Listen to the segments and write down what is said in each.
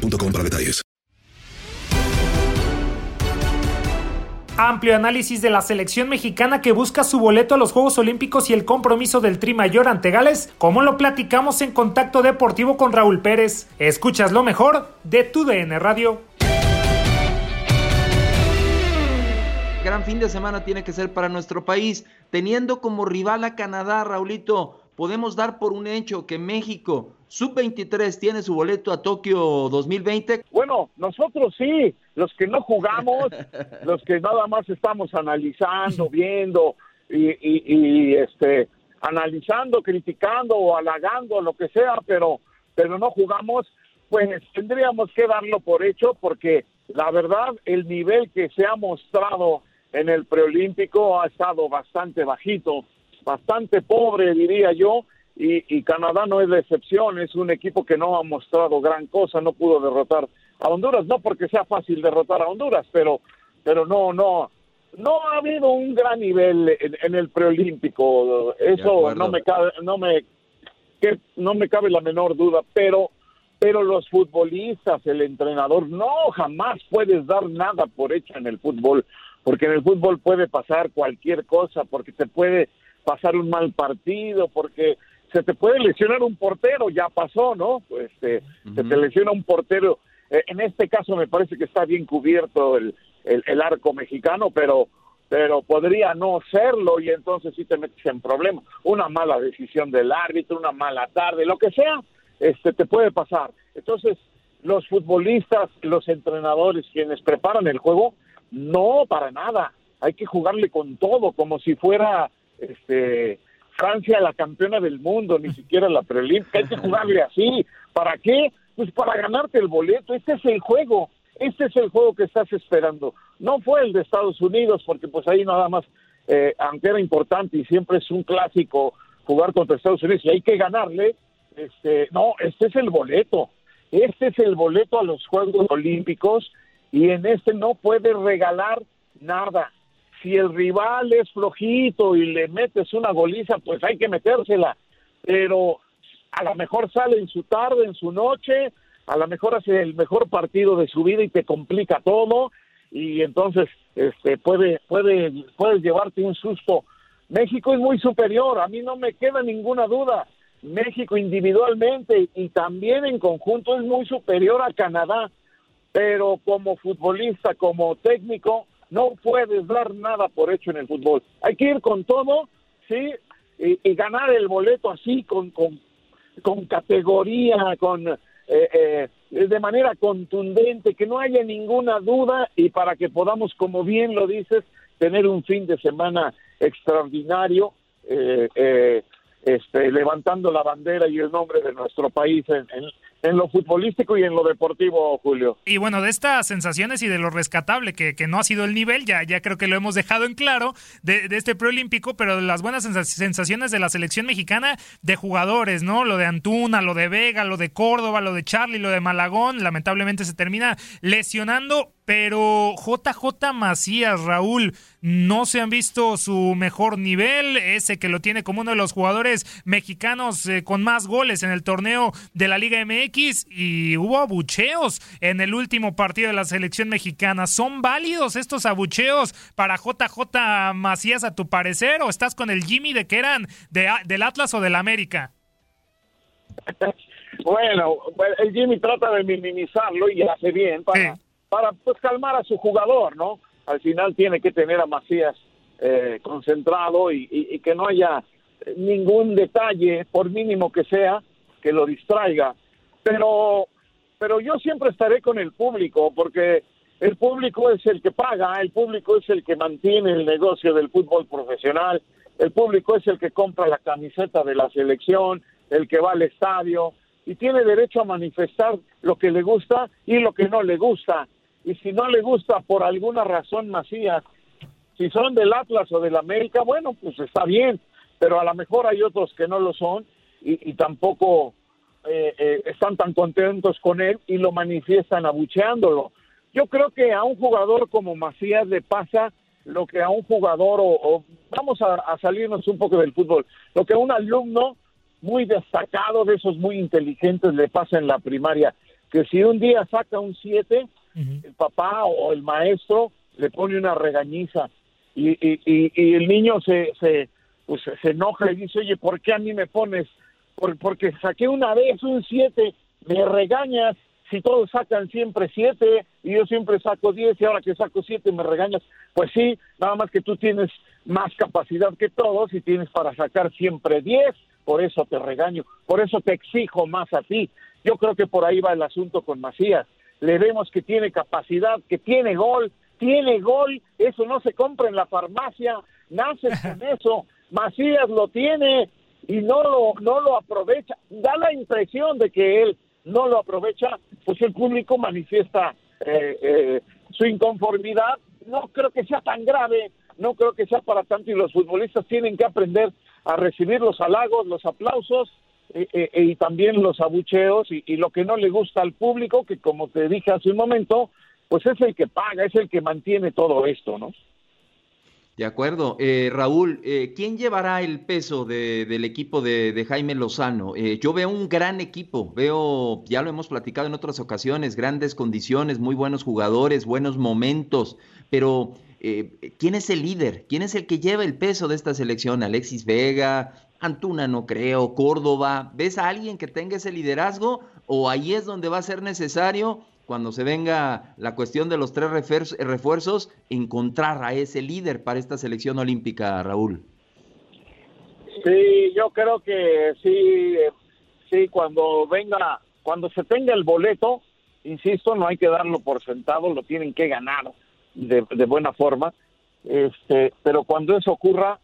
para detalles. Amplio análisis de la selección mexicana que busca su boleto a los Juegos Olímpicos y el compromiso del Tri Mayor ante Gales, como lo platicamos en Contacto Deportivo con Raúl Pérez. Escuchas lo mejor de tu DN Radio. Gran fin de semana tiene que ser para nuestro país, teniendo como rival a Canadá, Raulito. Podemos dar por un hecho que México Sub-23 tiene su boleto a Tokio 2020. Bueno, nosotros sí, los que no jugamos, los que nada más estamos analizando, viendo y, este analizando, criticando o halagando, lo que sea, pero pero no jugamos, pues tendríamos que darlo por hecho porque la verdad el nivel que se ha mostrado en el preolímpico ha estado bastante bajito, bastante pobre diría yo, y, Canadá no es la excepción, es un equipo que no ha mostrado gran cosa, no pudo derrotar a Honduras, no porque sea fácil derrotar a Honduras, pero, pero no, no, no ha habido un gran nivel en, el preolímpico, eso no me cabe, no me, que no me cabe la menor duda, pero, pero los futbolistas, el entrenador, no, jamás puedes dar nada por hecho en el fútbol, porque en el fútbol puede pasar cualquier cosa, porque te puede pasar un mal partido, porque se te puede lesionar un portero, ya pasó, ¿no? Pues este, se te lesiona un portero. Eh, en este caso me parece que está bien cubierto el, el, arco mexicano, pero pero podría no serlo y entonces sí te metes en problemas. Una mala decisión del árbitro, una mala tarde, lo que sea, este te puede pasar. Entonces, los futbolistas, los entrenadores, quienes preparan el juego, no para nada. Hay que jugarle con todo, como si fuera este Francia la campeona del mundo, ni siquiera la preolímpica, hay que jugarle así. ¿Para qué? Pues para ganarte el boleto, este es el juego, este es el juego que estás esperando. No fue el de Estados Unidos, porque pues ahí nada más, eh, aunque era importante y siempre es un clásico jugar contra Estados Unidos y hay que ganarle, este, no, este es el boleto, este es el boleto a los Juegos Olímpicos y en este no puedes regalar nada si el rival es flojito y le metes una goliza, pues hay que metérsela. Pero a lo mejor sale en su tarde, en su noche, a lo mejor hace el mejor partido de su vida y te complica todo y entonces este puede puede puedes llevarte un susto. México es muy superior, a mí no me queda ninguna duda. México individualmente y también en conjunto es muy superior a Canadá, pero como futbolista, como técnico, no puedes dar nada por hecho en el fútbol. Hay que ir con todo, ¿sí? Y, ganar el boleto así, con, con, categoría, con eh, eh, de manera contundente, que no haya ninguna duda y para que podamos, como bien lo dices, tener un fin de semana extraordinario. Eh, eh este, levantando la bandera y el nombre de nuestro país en, en, lo futbolístico y en lo deportivo, Julio. Y bueno, de estas sensaciones y de lo rescatable que, que no ha sido el nivel, ya, ya creo que lo hemos dejado en claro de, de este preolímpico, pero de las buenas sensaciones de la selección mexicana de jugadores, ¿no? Lo de Antuna, lo de Vega, lo de Córdoba, lo de Charlie, lo de Malagón, lamentablemente se termina lesionando, pero JJ Macías, Raúl, no se han visto su mejor nivel, ese que lo tiene como uno de los jugadores mexicanos eh, con más goles en el torneo de la Liga MX y hubo abucheos en el último partido de la selección mexicana. ¿Son válidos estos abucheos para JJ Macías a tu parecer o estás con el Jimmy de que eran de, del Atlas o del América? Bueno, el Jimmy trata de minimizarlo y hace bien para para pues calmar a su jugador, ¿no? Al final tiene que tener a Macías eh, concentrado y, que no haya ningún detalle, por mínimo que sea, que lo distraiga. Pero, pero yo siempre estaré con el público, porque el público es el que paga, el público es el que mantiene el negocio del fútbol profesional, el público es el que compra la camiseta de la selección, el que va al estadio, y tiene derecho a manifestar lo que le gusta y lo que no le gusta. Y si no le gusta por alguna razón Macías, si son del Atlas o del América, bueno, pues está bien, pero a lo mejor hay otros que no lo son y, tampoco eh, eh, están tan contentos con él y lo manifiestan abucheándolo. Yo creo que a un jugador como Macías le pasa lo que a un jugador, o, vamos a, salirnos un poco del fútbol, lo que a un alumno muy destacado, de esos muy inteligentes, le pasa en la primaria, que si un día saca un 7, el papá o el maestro le pone una regañiza y, y, el niño se, se, pues, se enoja y dice, oye, ¿por qué a mí me pones? porque saqué una vez un 7, me regañas si todos sacan siempre siete y yo siempre saco diez y ahora que saco siete me regañas, pues sí, nada más que tú tienes más capacidad que todos y tienes para sacar siempre diez, por eso te regaño, por eso te exijo más a ti. Yo creo que por ahí va el asunto con Macías. Le vemos que tiene capacidad, que tiene gol, tiene gol, eso no se compra en la farmacia, nace con eso. Macías lo tiene y no lo, no lo aprovecha. Da la impresión de que él no lo aprovecha, pues el público manifiesta eh, eh, su inconformidad. No creo que sea tan grave, no creo que sea para tanto y los futbolistas tienen que aprender a recibir los halagos, los aplausos eh, y también los abucheos y, lo que no le gusta al público, que como te dije hace un momento, pues es el que paga, es el que mantiene todo esto, ¿no? De acuerdo. Eh, Raúl, eh, ¿quién llevará el peso del equipo de, Jaime Lozano? Eh, yo veo un gran equipo, veo, ya lo hemos platicado en otras ocasiones, grandes condiciones, muy buenos jugadores, buenos momentos, pero ¿quién es el líder? ¿Quién es el que lleva el peso de esta selección? Alexis Vega, Antuna no creo, Córdoba. ¿Ves a alguien que tenga ese liderazgo o ahí es donde va a ser necesario cuando se venga la cuestión de los tres refuerzos, encontrar a ese líder para esta selección olímpica, Raúl. Sí, yo creo que sí, sí, cuando venga, cuando se tenga el boleto, insisto, no hay que darlo por sentado, lo tienen que ganar de, buena forma, este, pero cuando eso ocurra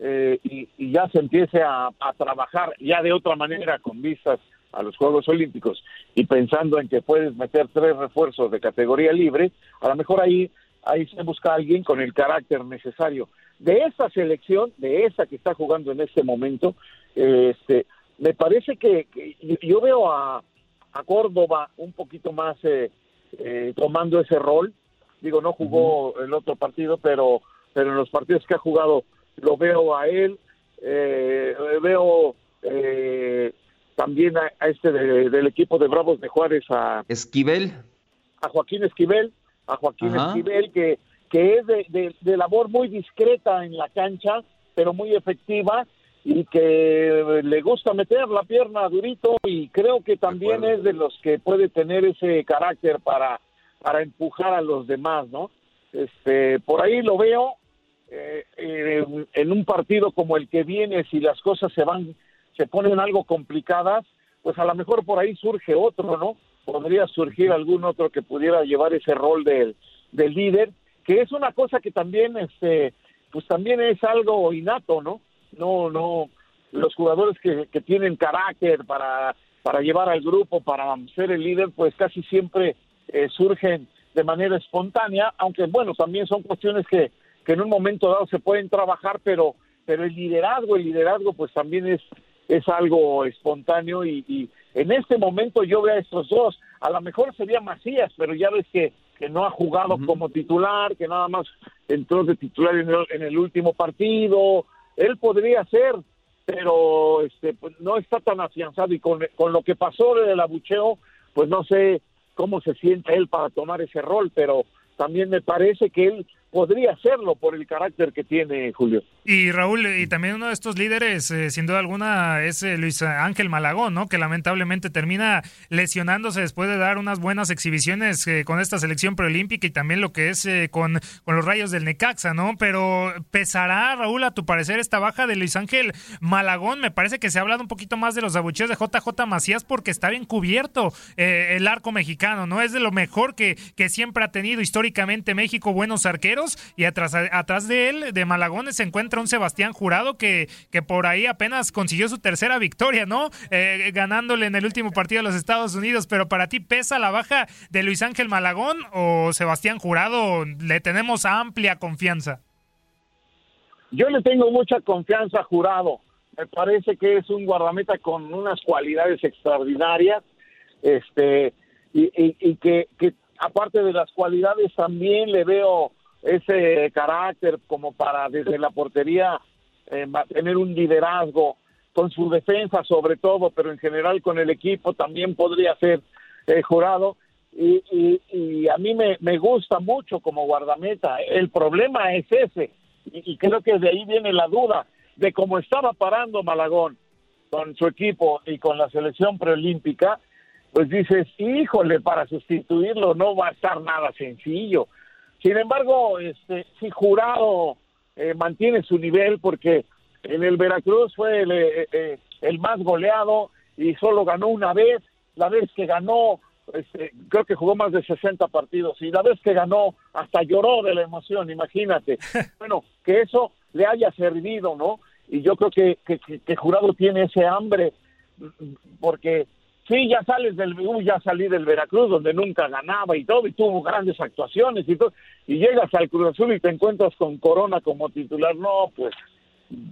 eh, y, ya se empiece a, a trabajar ya de otra manera con vistas a los Juegos Olímpicos y pensando en que puedes meter tres refuerzos de categoría libre, a lo mejor ahí, ahí se busca alguien con el carácter necesario. De esa selección, de esa que está jugando en este momento, este, me parece que, yo veo a, a, Córdoba un poquito más eh, eh, tomando ese rol. Digo, no jugó el otro partido, pero, pero en los partidos que ha jugado lo veo a él. Eh, veo eh, también a, este del equipo de Bravos de Juárez a Esquivel. a Joaquín Esquivel a Joaquín Esquivel que que es de, labor muy discreta en la cancha pero muy efectiva y que le gusta meter la pierna durito y creo que también es de los que puede tener ese carácter para para empujar a los demás no este por ahí lo veo eh, en un partido como el que viene si las cosas se van se ponen algo complicadas, pues a lo mejor por ahí surge otro, ¿no? Podría surgir algún otro que pudiera llevar ese rol del, del líder, que es una cosa que también, este, pues también es algo innato, ¿no? No, no, los jugadores que, que tienen carácter para, para llevar al grupo, para ser el líder, pues casi siempre eh, surgen de manera espontánea, aunque bueno, también son cuestiones que, que en un momento dado se pueden trabajar, pero, pero el liderazgo, el liderazgo pues también es, es algo espontáneo y, en este momento yo veo a estos dos. A lo mejor sería Macías, pero ya ves que, que no ha jugado como titular, que nada más entró de titular en el, último partido. Él podría ser, pero este pues no está tan afianzado y con, con lo que pasó del abucheo, pues no sé cómo se siente él para tomar ese rol, pero también me parece que él podría hacerlo por el carácter que tiene Julio. Y Raúl, y también uno de estos líderes, eh, sin duda alguna, es eh, Luis Ángel Malagón, ¿no? Que lamentablemente termina lesionándose después de dar unas buenas exhibiciones eh, con esta selección preolímpica y también lo que es con, con los rayos del Necaxa, ¿no? Pero pesará, Raúl, a tu parecer, esta baja de Luis Ángel Malagón. Me parece que se ha hablado un poquito más de los abucheos de JJ Macías porque está bien cubierto el arco mexicano, ¿no? Es de lo mejor que, que siempre ha tenido históricamente México, buenos arqueros y atrás, atrás de él, de Malagones, se encuentra un Sebastián Jurado que, que por ahí apenas consiguió su tercera victoria, ¿no? Eh, ganándole en el último partido a los Estados Unidos, pero para ti pesa la baja de Luis Ángel Malagón o Sebastián Jurado, le tenemos amplia confianza. Yo le tengo mucha confianza a Jurado. Me parece que es un guardameta con unas cualidades extraordinarias, este, y, que, aparte de las cualidades también le veo ese carácter como para desde la portería eh, tener un liderazgo con su defensa sobre todo, pero en general con el equipo también podría ser eh, jurado. Y, y, a mí me, me gusta mucho como guardameta. El problema es ese, y, creo que de ahí viene la duda de cómo estaba parando Malagón con su equipo y con la selección preolímpica, pues dices, híjole, para sustituirlo no va a estar nada sencillo. Sin embargo, este, si Jurado eh, mantiene su nivel, porque en el Veracruz fue el, eh, eh, el, más goleado y solo ganó una vez, la vez que ganó este, creo que jugó más de 60 partidos y la vez que ganó hasta lloró de la emoción, imagínate. Bueno, que eso le haya servido, ¿no? Y yo creo que, que, Jurado tiene ese hambre, porque sí, ya sales del, uh, ya salí del Veracruz, donde nunca ganaba y todo, y tuvo grandes actuaciones y todo, y llegas al Cruz Azul y te encuentras con Corona como titular, no, pues,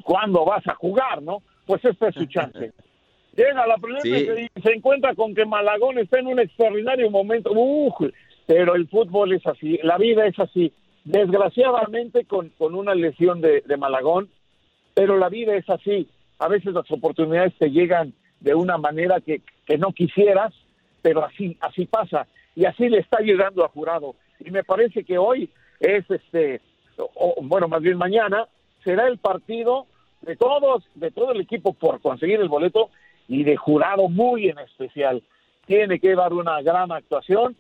¿cuándo vas a jugar, no? Pues esta es su chance. Llega la primera y se encuentra con que Malagón está en un extraordinario momento. pero el fútbol es así, la vida es así. Desgraciadamente con, con una lesión de, Malagón, pero la vida es así. A veces las oportunidades te llegan de una manera que, que no quisieras, pero así, así pasa. Y así le está llegando a jurado. Y me parece que hoy es este, o, bueno, más bien mañana, será el partido de todos, de todo el equipo por conseguir el boleto y de jurado muy en especial. Tiene que dar una gran actuación.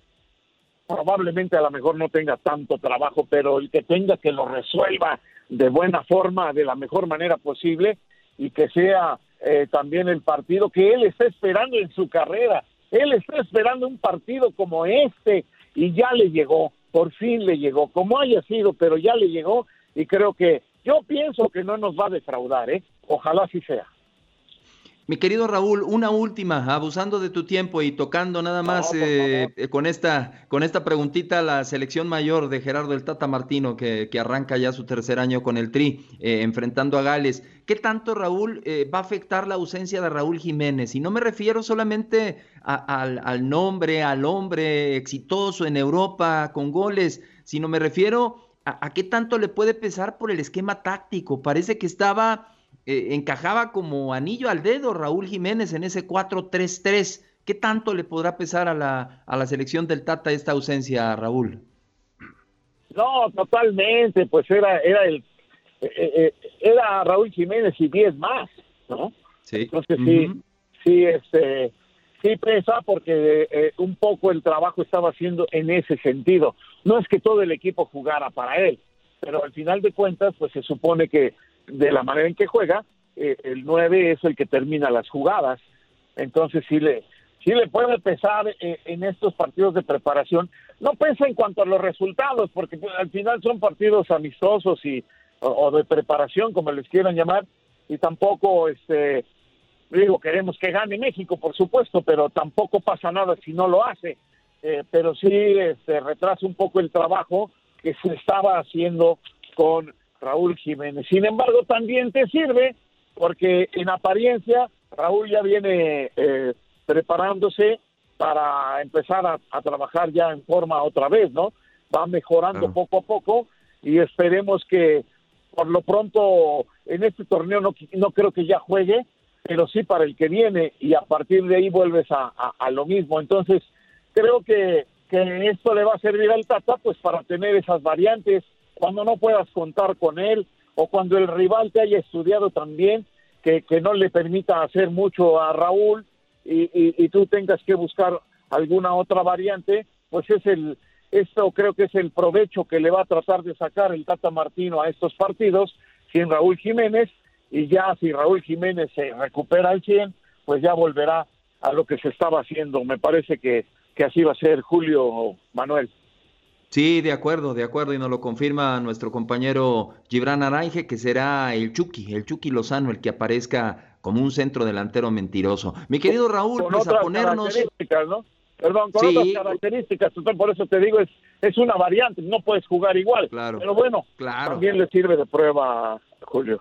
Probablemente a lo mejor no tenga tanto trabajo, pero el que tenga que lo resuelva de buena forma, de la mejor manera posible y que sea eh, también el partido que él está esperando en su carrera. Él está esperando un partido como este y ya le llegó, por fin le llegó, como haya sido, pero ya le llegó y creo que yo pienso que no nos va a defraudar, ¿eh? Ojalá así sea. Mi querido Raúl, una última, abusando de tu tiempo y tocando nada más eh, eh, con, esta, con esta preguntita la selección mayor de Gerardo el Tata Martino, que, arranca ya su tercer año con el Tri, eh, enfrentando a Gales. ¿Qué tanto, Raúl, va a afectar la ausencia de Raúl Jiménez? Y no me refiero solamente al, nombre, al hombre exitoso en Europa con goles, sino me refiero a, a qué tanto le puede pesar por el esquema táctico. Parece que estaba eh, encajaba como anillo al dedo Raúl Jiménez en ese 4-3-3. ¿Qué tanto le podrá pesar a la, a la selección del Tata esta ausencia, Raúl? No, totalmente, pues era, era el eh, eh, era Raúl Jiménez y 10 más, ¿no? Sí. Entonces sí, sí, este, sí pesa porque un poco el trabajo estaba haciendo en ese sentido. No es que todo el equipo jugara para él, pero al final de cuentas, pues se supone que de la manera en que juega, eh, el 9 es el que termina las jugadas. Entonces sí le, sí le puede pesar eh, en estos partidos de preparación. No pesa en cuanto a los resultados, porque al final son partidos amistosos y o, de preparación, como les quieran llamar, y tampoco, este, digo, queremos que gane México, por supuesto, pero tampoco pasa nada si no lo hace. Eh, pero sí este, retrasa un poco el trabajo que se estaba haciendo con Raúl Jiménez. Sin embargo, también te sirve porque en apariencia Raúl ya viene eh, preparándose para empezar a, trabajar ya en forma otra vez, ¿no? Va mejorando poco a poco y esperemos que por lo pronto en este torneo no, no creo que ya juegue, pero sí para el que viene y a partir de ahí vuelves a, a lo mismo. Entonces, creo que, que esto le va a servir al Tata pues para tener esas variantes cuando no puedas contar con él o cuando el rival te haya estudiado también, que, que no le permita hacer mucho a Raúl y, y, tú tengas que buscar alguna otra variante, pues es el, esto creo que es el provecho que le va a tratar de sacar el Tata Martino a estos partidos sin Raúl Jiménez y ya si Raúl Jiménez se recupera al 100, pues ya volverá a lo que se estaba haciendo. Me parece que, que así va a ser Julio Manuel. Sí, de acuerdo, de acuerdo, y nos lo confirma nuestro compañero Gibran Aranje, que será el Chucky, el Chucky Lozano, el que aparezca como un centro delantero mentiroso. Mi querido Raúl, con pues a ponernos... características, ¿no? Perdón, con Sí. otras características, por eso te digo, es, es una variante, no puedes jugar igual. Claro. Pero bueno, Claro. también le sirve de prueba, Julio.